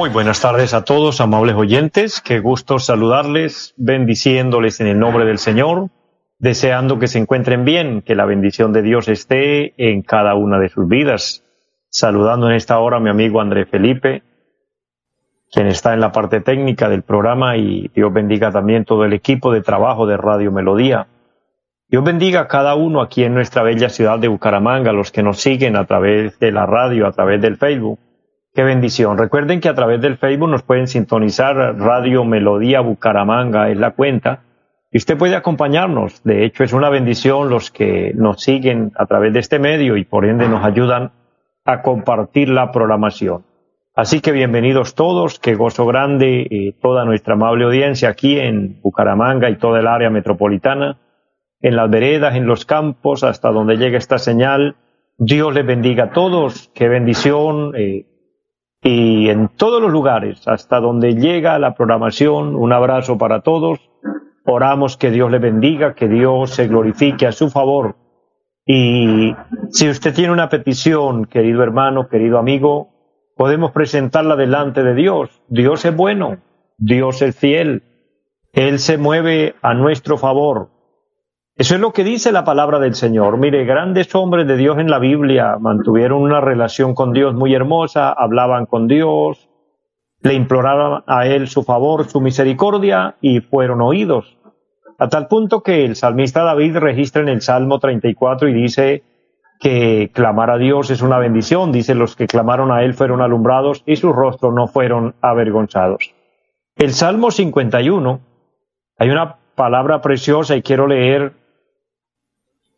muy buenas tardes a todos, amables oyentes. Qué gusto saludarles, bendiciéndoles en el nombre del Señor, deseando que se encuentren bien, que la bendición de Dios esté en cada una de sus vidas. Saludando en esta hora a mi amigo André Felipe, quien está en la parte técnica del programa y Dios bendiga también todo el equipo de trabajo de Radio Melodía. Dios bendiga a cada uno aquí en nuestra bella ciudad de Bucaramanga, los que nos siguen a través de la radio, a través del Facebook Qué bendición. Recuerden que a través del Facebook nos pueden sintonizar Radio Melodía Bucaramanga, es la cuenta. Y usted puede acompañarnos. De hecho, es una bendición los que nos siguen a través de este medio y por ende nos ayudan a compartir la programación. Así que bienvenidos todos, qué gozo grande eh, toda nuestra amable audiencia aquí en Bucaramanga y toda el área metropolitana, en las veredas, en los campos, hasta donde llega esta señal. Dios les bendiga a todos, qué bendición. Eh, y en todos los lugares, hasta donde llega la programación, un abrazo para todos. Oramos que Dios le bendiga, que Dios se glorifique a su favor. Y si usted tiene una petición, querido hermano, querido amigo, podemos presentarla delante de Dios. Dios es bueno, Dios es fiel, Él se mueve a nuestro favor. Eso es lo que dice la palabra del Señor. Mire, grandes hombres de Dios en la Biblia mantuvieron una relación con Dios muy hermosa, hablaban con Dios, le imploraban a Él su favor, su misericordia y fueron oídos. A tal punto que el salmista David registra en el Salmo 34 y dice que clamar a Dios es una bendición. Dice, los que clamaron a Él fueron alumbrados y sus rostros no fueron avergonzados. El Salmo 51, hay una palabra preciosa y quiero leer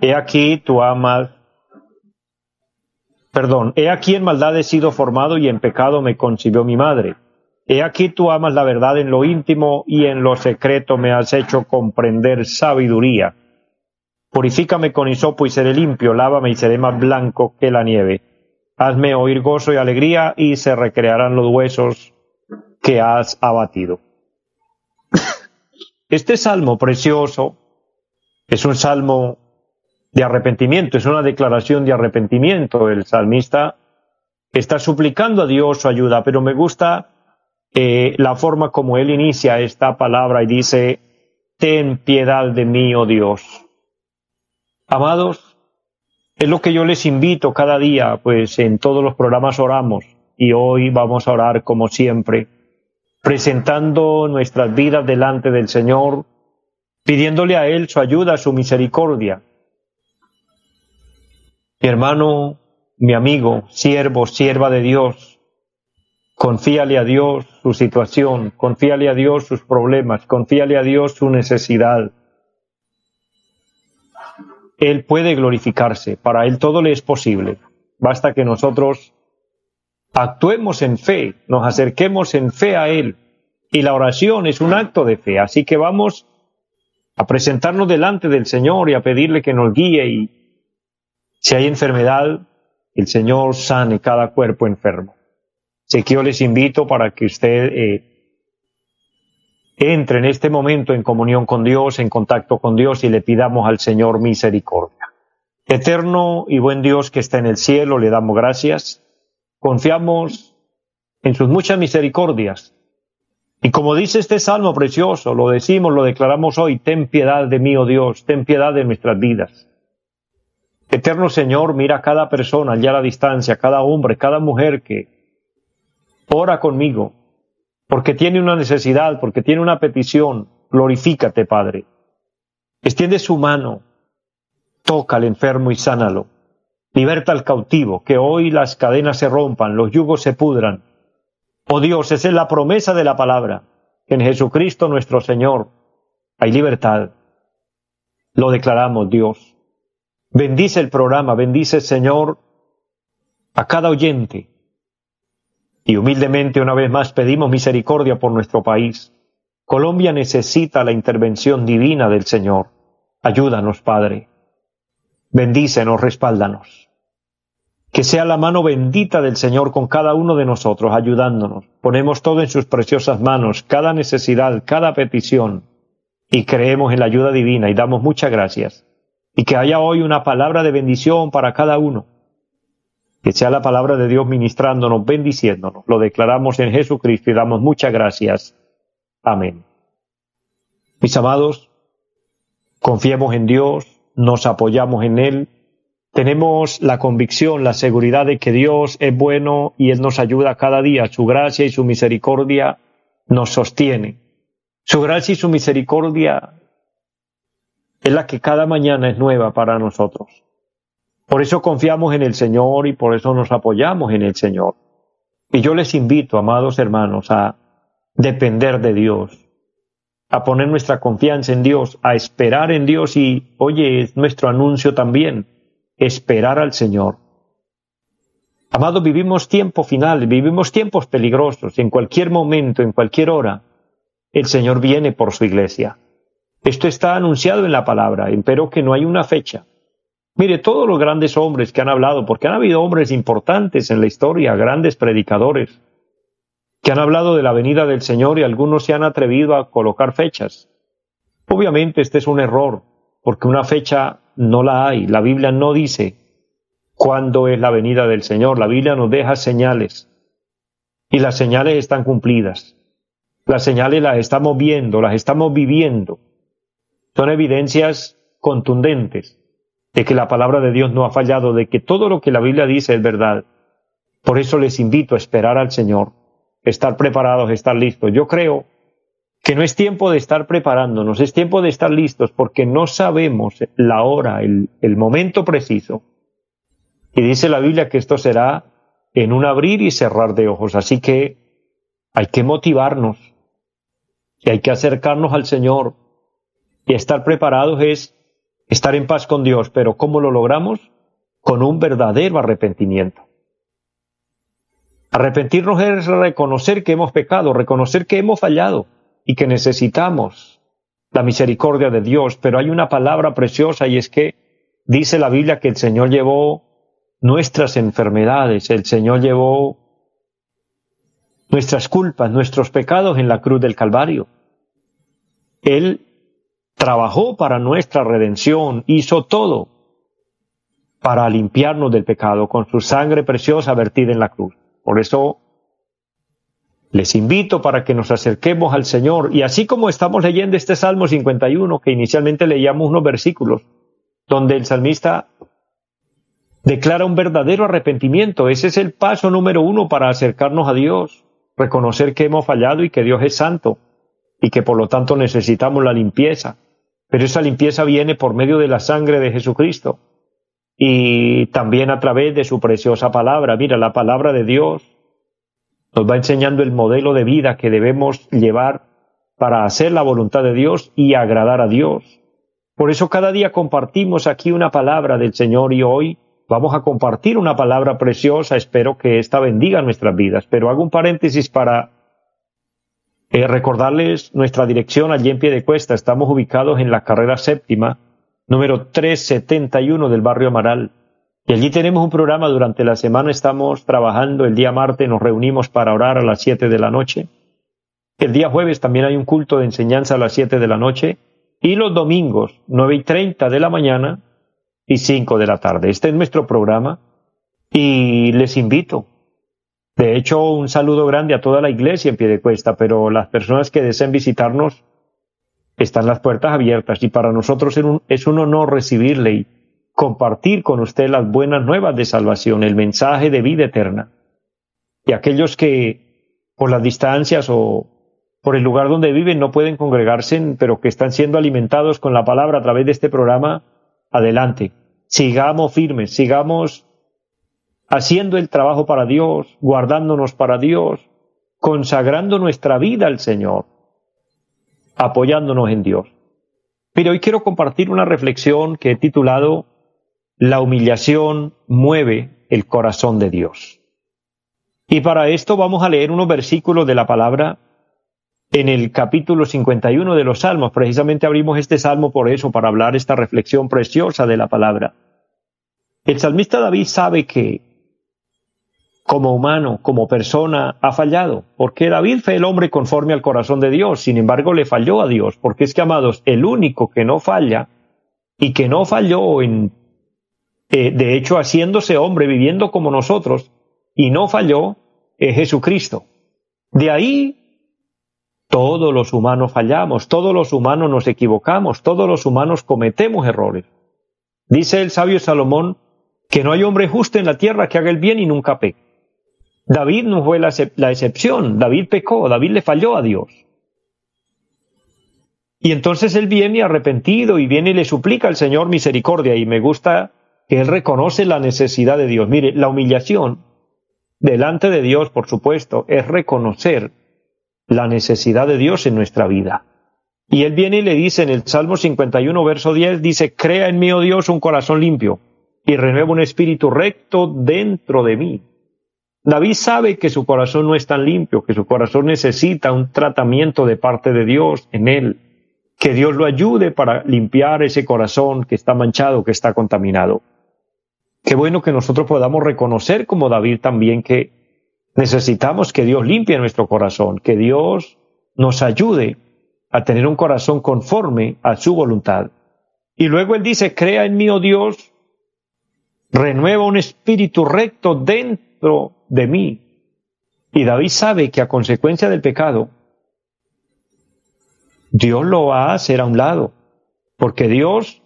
He aquí tu amas, perdón, he aquí en maldad he sido formado y en pecado me concibió mi madre. He aquí tú amas la verdad en lo íntimo y en lo secreto me has hecho comprender sabiduría. Purifícame con hisopo y seré limpio, lávame y seré más blanco que la nieve. Hazme oír gozo y alegría y se recrearán los huesos que has abatido. Este salmo precioso es un salmo de arrepentimiento, es una declaración de arrepentimiento. El salmista está suplicando a Dios su ayuda, pero me gusta eh, la forma como él inicia esta palabra y dice, ten piedad de mí, oh Dios. Amados, es lo que yo les invito cada día, pues en todos los programas oramos y hoy vamos a orar como siempre, presentando nuestras vidas delante del Señor, pidiéndole a Él su ayuda, su misericordia, mi hermano, mi amigo, siervo, sierva de Dios, confíale a Dios su situación, confíale a Dios sus problemas, confíale a Dios su necesidad. Él puede glorificarse, para Él todo le es posible. Basta que nosotros actuemos en fe, nos acerquemos en fe a Él. Y la oración es un acto de fe, así que vamos a presentarnos delante del Señor y a pedirle que nos guíe y si hay enfermedad, el Señor sane cada cuerpo enfermo. Así que yo les invito para que usted eh, entre en este momento en comunión con Dios, en contacto con Dios y le pidamos al Señor misericordia. Eterno y buen Dios que está en el cielo, le damos gracias. Confiamos en sus muchas misericordias. Y como dice este salmo precioso, lo decimos, lo declaramos hoy, ten piedad de mí, oh Dios, ten piedad de nuestras vidas. Eterno Señor, mira a cada persona allá a la distancia, cada hombre, cada mujer que ora conmigo, porque tiene una necesidad, porque tiene una petición, glorifícate, Padre. Extiende su mano, toca al enfermo y sánalo. Liberta al cautivo, que hoy las cadenas se rompan, los yugos se pudran. Oh Dios, esa es la promesa de la palabra, que en Jesucristo nuestro Señor hay libertad. Lo declaramos, Dios. Bendice el programa, bendice, Señor, a cada oyente. Y humildemente una vez más pedimos misericordia por nuestro país. Colombia necesita la intervención divina del Señor. Ayúdanos, Padre. Bendícenos, respáldanos. Que sea la mano bendita del Señor con cada uno de nosotros, ayudándonos. Ponemos todo en sus preciosas manos, cada necesidad, cada petición, y creemos en la ayuda divina y damos muchas gracias. Y que haya hoy una palabra de bendición para cada uno que sea la palabra de Dios ministrándonos, bendiciéndonos. Lo declaramos en Jesucristo y damos muchas gracias. Amén. Mis amados, confiemos en Dios, nos apoyamos en Él, tenemos la convicción, la seguridad de que Dios es bueno y Él nos ayuda cada día. Su gracia y su misericordia nos sostiene. Su gracia y su misericordia es la que cada mañana es nueva para nosotros. Por eso confiamos en el Señor y por eso nos apoyamos en el Señor. Y yo les invito, amados hermanos, a depender de Dios, a poner nuestra confianza en Dios, a esperar en Dios y, oye, es nuestro anuncio también, esperar al Señor. Amados, vivimos tiempo final, vivimos tiempos peligrosos, en cualquier momento, en cualquier hora, el Señor viene por su iglesia. Esto está anunciado en la palabra, pero que no hay una fecha. Mire, todos los grandes hombres que han hablado, porque han habido hombres importantes en la historia, grandes predicadores, que han hablado de la venida del Señor y algunos se han atrevido a colocar fechas. Obviamente este es un error, porque una fecha no la hay. La Biblia no dice cuándo es la venida del Señor. La Biblia nos deja señales. Y las señales están cumplidas. Las señales las estamos viendo, las estamos viviendo. Son evidencias contundentes de que la palabra de Dios no ha fallado, de que todo lo que la Biblia dice es verdad. Por eso les invito a esperar al Señor, estar preparados, estar listos. Yo creo que no es tiempo de estar preparándonos, es tiempo de estar listos porque no sabemos la hora, el, el momento preciso. Y dice la Biblia que esto será en un abrir y cerrar de ojos. Así que hay que motivarnos y hay que acercarnos al Señor. Y estar preparados es estar en paz con Dios, pero ¿cómo lo logramos? Con un verdadero arrepentimiento. Arrepentirnos es reconocer que hemos pecado, reconocer que hemos fallado y que necesitamos la misericordia de Dios, pero hay una palabra preciosa y es que dice la Biblia que el Señor llevó nuestras enfermedades, el Señor llevó nuestras culpas, nuestros pecados en la cruz del Calvario. Él trabajó para nuestra redención, hizo todo para limpiarnos del pecado con su sangre preciosa vertida en la cruz. Por eso les invito para que nos acerquemos al Señor y así como estamos leyendo este Salmo 51, que inicialmente leíamos unos versículos, donde el salmista declara un verdadero arrepentimiento. Ese es el paso número uno para acercarnos a Dios, reconocer que hemos fallado y que Dios es santo y que por lo tanto necesitamos la limpieza. Pero esa limpieza viene por medio de la sangre de Jesucristo y también a través de su preciosa palabra. Mira, la palabra de Dios nos va enseñando el modelo de vida que debemos llevar para hacer la voluntad de Dios y agradar a Dios. Por eso cada día compartimos aquí una palabra del Señor y hoy vamos a compartir una palabra preciosa. Espero que esta bendiga nuestras vidas. Pero hago un paréntesis para eh, recordarles nuestra dirección allí en pie de cuesta. Estamos ubicados en la carrera séptima, número 371 del barrio Amaral. Y allí tenemos un programa durante la semana. Estamos trabajando el día martes, nos reunimos para orar a las 7 de la noche. El día jueves también hay un culto de enseñanza a las 7 de la noche. Y los domingos, 9 y 30 de la mañana y 5 de la tarde. Este es nuestro programa. Y les invito de hecho, un saludo grande a toda la iglesia en pie de cuesta, pero las personas que deseen visitarnos están las puertas abiertas y para nosotros es un honor recibirle y compartir con usted las buenas nuevas de salvación, el mensaje de vida eterna. Y aquellos que por las distancias o por el lugar donde viven no pueden congregarse, pero que están siendo alimentados con la palabra a través de este programa, adelante. Sigamos firmes, sigamos haciendo el trabajo para Dios, guardándonos para Dios, consagrando nuestra vida al Señor, apoyándonos en Dios. Pero hoy quiero compartir una reflexión que he titulado La humillación mueve el corazón de Dios. Y para esto vamos a leer unos versículos de la palabra en el capítulo 51 de los Salmos. Precisamente abrimos este salmo por eso, para hablar esta reflexión preciosa de la palabra. El salmista David sabe que como humano, como persona, ha fallado, porque David fue el hombre conforme al corazón de Dios, sin embargo le falló a Dios, porque es que, amados, el único que no falla y que no falló en, eh, de hecho, haciéndose hombre, viviendo como nosotros, y no falló, es Jesucristo. De ahí todos los humanos fallamos, todos los humanos nos equivocamos, todos los humanos cometemos errores. Dice el sabio Salomón que no hay hombre justo en la tierra que haga el bien y nunca peque. David no fue la, excepción, David pecó, David le falló a Dios. Y entonces él viene arrepentido y viene y le suplica al Señor misericordia y me gusta que él reconoce la necesidad de Dios. Mire, la humillación delante de Dios, por supuesto, es reconocer la necesidad de Dios en nuestra vida. Y él viene y le dice en el Salmo 51, verso 10, dice, crea en mí, oh Dios, un corazón limpio y renueva un espíritu recto dentro de mí. David sabe que su corazón no es tan limpio, que su corazón necesita un tratamiento de parte de Dios en él, que Dios lo ayude para limpiar ese corazón que está manchado, que está contaminado. Qué bueno que nosotros podamos reconocer como David también que necesitamos que Dios limpie nuestro corazón, que Dios nos ayude a tener un corazón conforme a su voluntad. Y luego él dice, crea en mí, oh Dios, renueva un espíritu recto dentro de mí. Y David sabe que a consecuencia del pecado, Dios lo va a hacer a un lado, porque Dios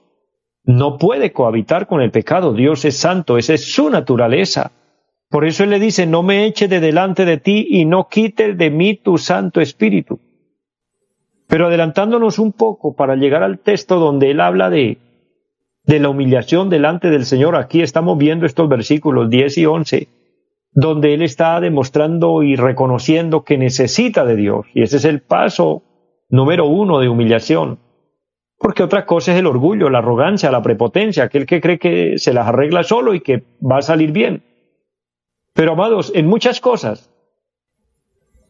no puede cohabitar con el pecado. Dios es santo, esa es su naturaleza. Por eso Él le dice, no me eche de delante de ti y no quite de mí tu Santo Espíritu. Pero adelantándonos un poco para llegar al texto donde Él habla de, de la humillación delante del Señor, aquí estamos viendo estos versículos 10 y 11, donde Él está demostrando y reconociendo que necesita de Dios. Y ese es el paso número uno de humillación. Porque otra cosa es el orgullo, la arrogancia, la prepotencia, aquel que cree que se las arregla solo y que va a salir bien. Pero amados, en muchas cosas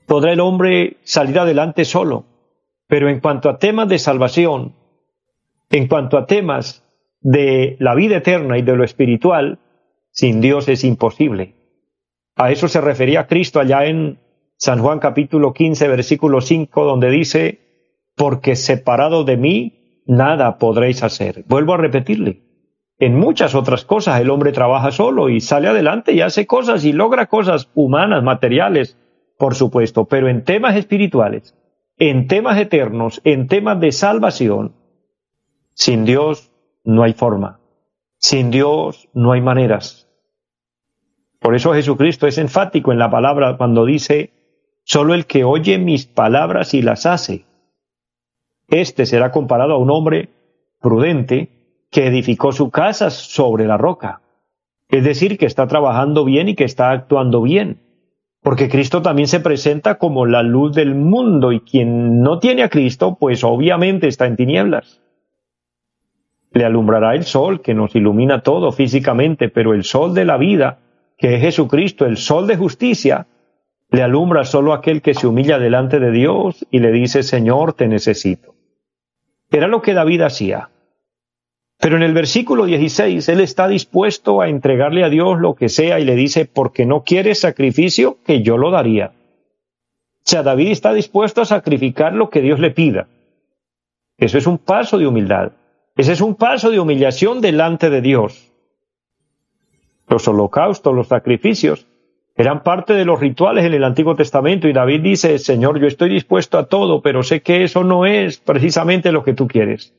podrá el hombre salir adelante solo, pero en cuanto a temas de salvación, en cuanto a temas de la vida eterna y de lo espiritual, sin Dios es imposible. A eso se refería Cristo allá en San Juan capítulo 15, versículo 5, donde dice, porque separado de mí, nada podréis hacer. Vuelvo a repetirle. En muchas otras cosas el hombre trabaja solo y sale adelante y hace cosas y logra cosas humanas, materiales, por supuesto, pero en temas espirituales, en temas eternos, en temas de salvación, sin Dios no hay forma. Sin Dios no hay maneras. Por eso Jesucristo es enfático en la palabra cuando dice, solo el que oye mis palabras y las hace, este será comparado a un hombre prudente que edificó su casa sobre la roca. Es decir, que está trabajando bien y que está actuando bien. Porque Cristo también se presenta como la luz del mundo y quien no tiene a Cristo, pues obviamente está en tinieblas. Le alumbrará el sol que nos ilumina todo físicamente, pero el sol de la vida, que es Jesucristo, el sol de justicia, le alumbra solo aquel que se humilla delante de Dios y le dice, Señor, te necesito. Era lo que David hacía. Pero en el versículo 16, él está dispuesto a entregarle a Dios lo que sea y le dice, porque no quieres sacrificio, que yo lo daría. O sea, David está dispuesto a sacrificar lo que Dios le pida. Eso es un paso de humildad. Ese es un paso de humillación delante de Dios. Los holocaustos, los sacrificios, eran parte de los rituales en el Antiguo Testamento y David dice, Señor, yo estoy dispuesto a todo, pero sé que eso no es precisamente lo que tú quieres.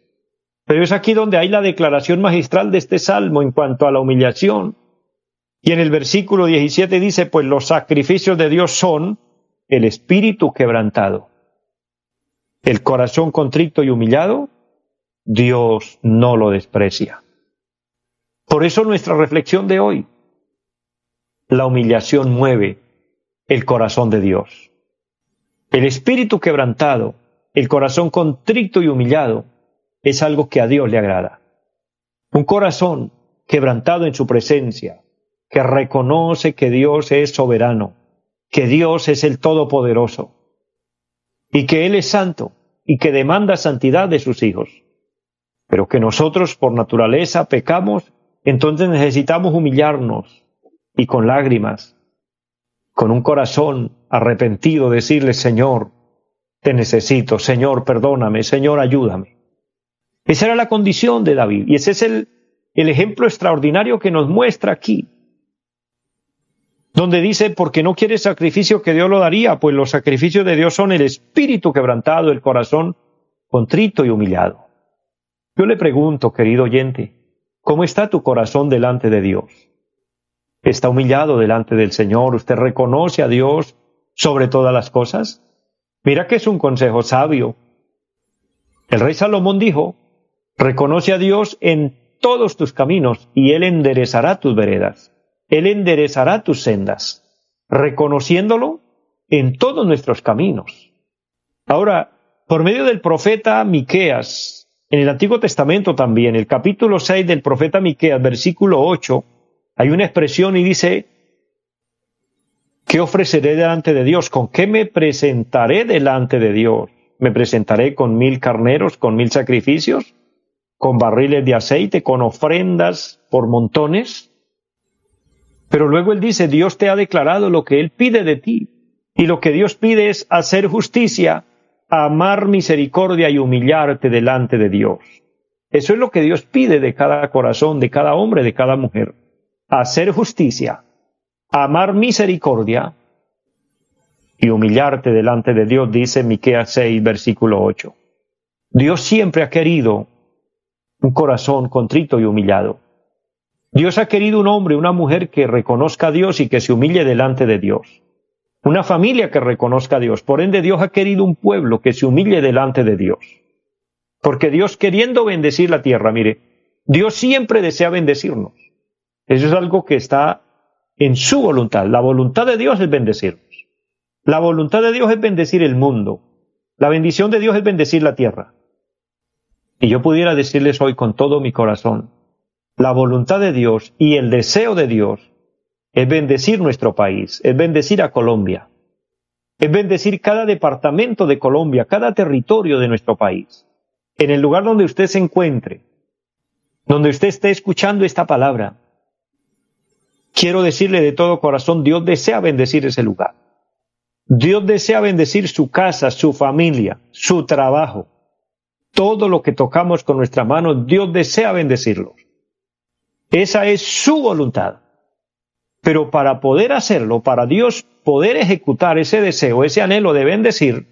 Pero es aquí donde hay la declaración magistral de este salmo en cuanto a la humillación. Y en el versículo 17 dice, pues los sacrificios de Dios son el espíritu quebrantado. El corazón contrito y humillado, Dios no lo desprecia. Por eso nuestra reflexión de hoy, la humillación mueve el corazón de Dios. El espíritu quebrantado, el corazón contrito y humillado, es algo que a Dios le agrada. Un corazón quebrantado en su presencia, que reconoce que Dios es soberano, que Dios es el Todopoderoso, y que Él es santo, y que demanda santidad de sus hijos. Pero que nosotros por naturaleza pecamos, entonces necesitamos humillarnos y con lágrimas, con un corazón arrepentido, decirle, Señor, te necesito, Señor, perdóname, Señor, ayúdame. Esa era la condición de David y ese es el, el ejemplo extraordinario que nos muestra aquí, donde dice, porque no quiere sacrificio que Dios lo daría, pues los sacrificios de Dios son el espíritu quebrantado, el corazón contrito y humillado. Yo le pregunto, querido oyente, ¿cómo está tu corazón delante de Dios? ¿Está humillado delante del Señor? ¿Usted reconoce a Dios sobre todas las cosas? Mira que es un consejo sabio. El rey Salomón dijo, reconoce a Dios en todos tus caminos y Él enderezará tus veredas. Él enderezará tus sendas, reconociéndolo en todos nuestros caminos. Ahora, por medio del profeta Miqueas, en el Antiguo Testamento también, el capítulo 6 del profeta Miqueas, versículo 8, hay una expresión y dice, ¿qué ofreceré delante de Dios? ¿Con qué me presentaré delante de Dios? ¿Me presentaré con mil carneros, con mil sacrificios? ¿Con barriles de aceite, con ofrendas por montones? Pero luego él dice, Dios te ha declarado lo que él pide de ti. Y lo que Dios pide es hacer justicia, amar misericordia y humillarte delante de Dios. Eso es lo que Dios pide de cada corazón, de cada hombre, de cada mujer. Hacer justicia, amar misericordia y humillarte delante de Dios, dice Miqueas 6, versículo 8. Dios siempre ha querido un corazón contrito y humillado. Dios ha querido un hombre, una mujer que reconozca a Dios y que se humille delante de Dios. Una familia que reconozca a Dios. Por ende, Dios ha querido un pueblo que se humille delante de Dios. Porque Dios queriendo bendecir la tierra, mire, Dios siempre desea bendecirnos. Eso es algo que está en su voluntad. La voluntad de Dios es bendecirnos. La voluntad de Dios es bendecir el mundo. La bendición de Dios es bendecir la tierra. Y yo pudiera decirles hoy con todo mi corazón, la voluntad de Dios y el deseo de Dios es bendecir nuestro país, es bendecir a Colombia, es bendecir cada departamento de Colombia, cada territorio de nuestro país. En el lugar donde usted se encuentre, donde usted esté escuchando esta palabra, quiero decirle de todo corazón, Dios desea bendecir ese lugar. Dios desea bendecir su casa, su familia, su trabajo. Todo lo que tocamos con nuestra mano, Dios desea bendecirlos. Esa es su voluntad. Pero para poder hacerlo, para Dios poder ejecutar ese deseo, ese anhelo de bendecir,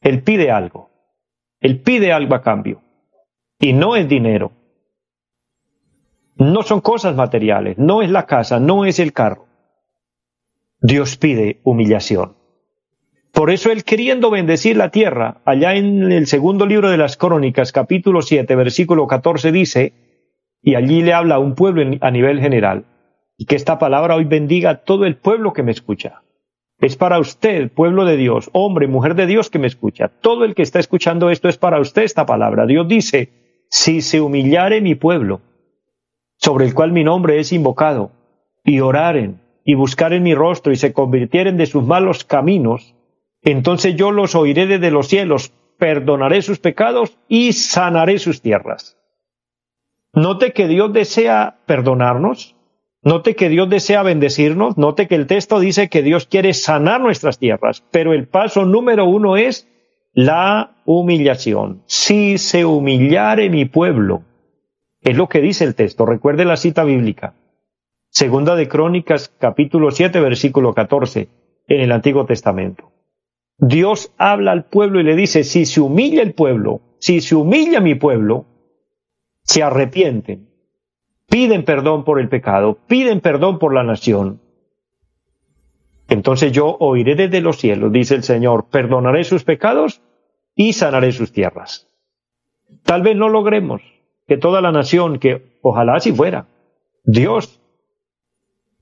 Él pide algo. Él pide algo a cambio. Y no es dinero. No son cosas materiales, no es la casa, no es el carro. Dios pide humillación. Por eso Él queriendo bendecir la tierra, allá en el segundo libro de las Crónicas, capítulo 7, versículo 14, dice, y allí le habla a un pueblo a nivel general. Y que esta palabra hoy bendiga a todo el pueblo que me escucha. Es para usted, pueblo de Dios, hombre, mujer de Dios que me escucha. Todo el que está escuchando esto es para usted esta palabra. Dios dice, si se humillare mi pueblo, sobre el cual mi nombre es invocado, y oraren, y buscaren mi rostro, y se convirtieren de sus malos caminos, entonces yo los oiré desde los cielos, perdonaré sus pecados y sanaré sus tierras. Note que Dios desea perdonarnos, note que Dios desea bendecirnos, note que el texto dice que Dios quiere sanar nuestras tierras, pero el paso número uno es la humillación. Si se humillare mi pueblo, es lo que dice el texto, recuerde la cita bíblica. Segunda de Crónicas, capítulo 7, versículo 14, en el Antiguo Testamento. Dios habla al pueblo y le dice, si se humilla el pueblo, si se humilla mi pueblo, se arrepienten, piden perdón por el pecado, piden perdón por la nación, Entonces yo oiré desde los cielos, dice el Señor, perdonaré sus pecados y sanaré sus tierras. Tal vez no logremos que toda la nación, que ojalá así fuera, Dios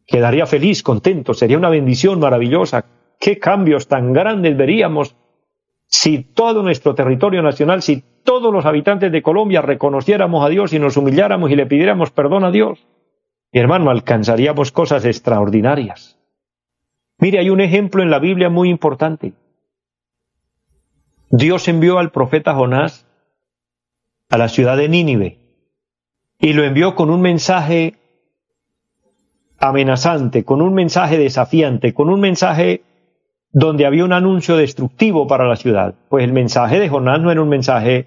quedaría feliz, contento, sería una bendición maravillosa. ¿Qué cambios tan grandes veríamos si todo nuestro territorio nacional, si todos los habitantes de Colombia reconociéramos a Dios y nos humilláramos y le pidiéramos perdón a Dios? Mi hermano, alcanzaríamos cosas extraordinarias. Mire, hay un ejemplo en la Biblia muy importante. Dios envió al profeta Jonás a la ciudad de Nínive y lo envió con un mensaje amenazante, con un mensaje desafiante, con un mensaje donde había un anuncio destructivo para la ciudad. Pues el mensaje de Jonás no era un mensaje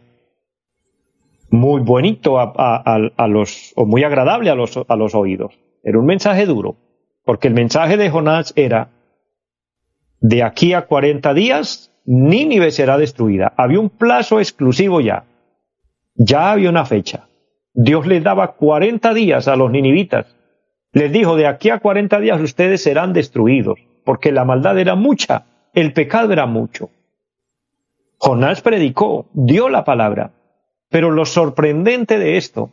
muy bonito a, los, o muy agradable a los, a los oídos. Era un mensaje duro, porque el mensaje de Jonás era, de aquí a 40 días, Nínive será destruida. Había un plazo exclusivo ya. Ya había una fecha. Dios les daba 40 días a los ninivitas. Les dijo, de aquí a 40 días ustedes serán destruidos, porque la maldad era mucha, el pecado era mucho. Jonás predicó, dio la palabra, pero lo sorprendente de esto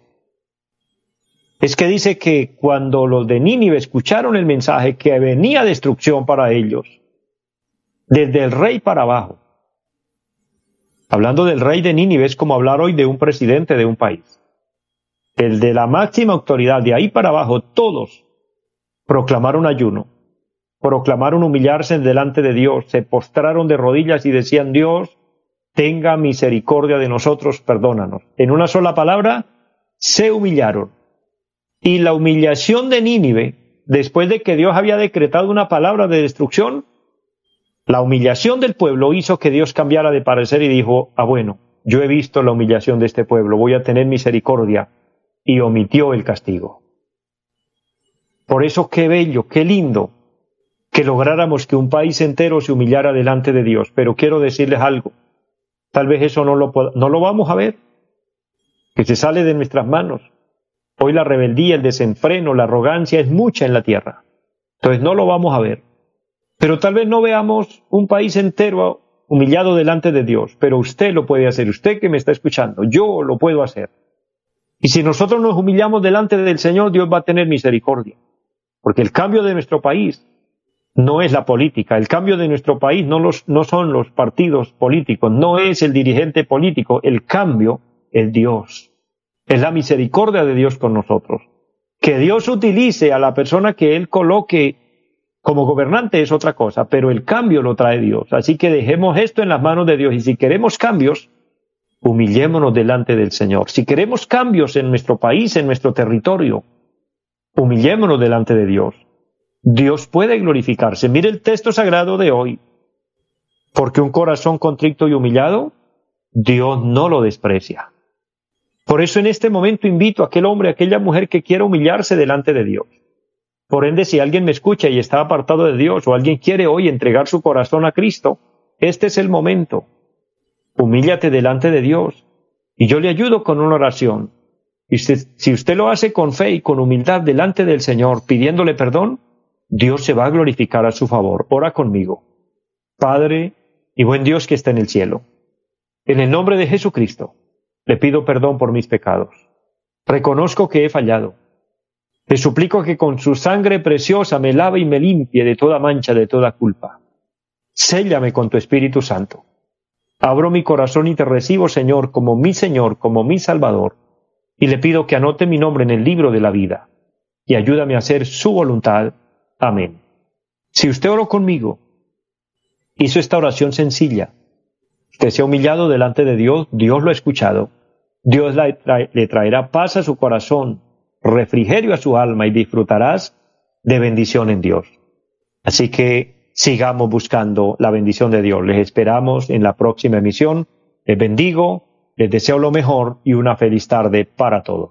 es que dice que cuando los de Nínive escucharon el mensaje que venía destrucción para ellos, desde el rey para abajo, hablando del rey de Nínive es como hablar hoy de un presidente de un país el de la máxima autoridad, de ahí para abajo, todos proclamaron ayuno, proclamaron humillarse delante de Dios, se postraron de rodillas y decían, Dios, tenga misericordia de nosotros, perdónanos. En una sola palabra, se humillaron. Y la humillación de Nínive, después de que Dios había decretado una palabra de destrucción, la humillación del pueblo hizo que Dios cambiara de parecer y dijo, ah bueno, yo he visto la humillación de este pueblo, voy a tener misericordia y omitió el castigo. Por eso qué bello, qué lindo que lográramos que un país entero se humillara delante de Dios. Pero quiero decirles algo, tal vez eso no lo, no lo vamos a ver, que se sale de nuestras manos. Hoy la rebeldía, el desenfreno, la arrogancia es mucha en la tierra. Entonces no lo vamos a ver. Pero tal vez no veamos un país entero humillado delante de Dios, pero usted lo puede hacer, usted que me está escuchando, yo lo puedo hacer. Y si nosotros nos humillamos delante del Señor, Dios va a tener misericordia. Porque el cambio de nuestro país no es la política, el cambio de nuestro país no, los, no son los partidos políticos, no es el dirigente político, el cambio es Dios. Es la misericordia de Dios con nosotros. Que Dios utilice a la persona que Él coloque como gobernante es otra cosa, pero el cambio lo trae Dios. Así que dejemos esto en las manos de Dios y si queremos cambios, humillémonos delante del Señor. Si queremos cambios en nuestro país, en nuestro territorio, humillémonos delante de Dios. Dios puede glorificarse. Mire el texto sagrado de hoy. Porque un corazón contrito y humillado, Dios no lo desprecia. Por eso en este momento invito a aquel hombre, a aquella mujer que quiera humillarse delante de Dios. Por ende, si alguien me escucha y está apartado de Dios o alguien quiere hoy entregar su corazón a Cristo, este es el momento humíllate delante de Dios y yo le ayudo con una oración. Y si usted lo hace con fe y con humildad delante del Señor, pidiéndole perdón, Dios se va a glorificar a su favor. Ora conmigo. Padre y buen Dios que está en el cielo. En el nombre de Jesucristo, le pido perdón por mis pecados. Reconozco que he fallado. Te suplico que con su sangre preciosa me lave y me limpie de toda mancha, de toda culpa. Séllame con tu Espíritu Santo Abro mi corazón y te recibo, Señor, como mi Señor, como mi Salvador, y le pido que anote mi nombre en el libro de la vida, y ayúdame a hacer su voluntad. Amén. Si usted oró conmigo, hizo esta oración sencilla, usted se ha humillado delante de Dios, Dios lo ha escuchado, Dios le traerá paz a su corazón, refrigerio a su alma y disfrutarás de bendición en Dios. Así que sigamos buscando la bendición de Dios. Les esperamos en la próxima emisión. Les bendigo, les deseo lo mejor y una feliz tarde para todos.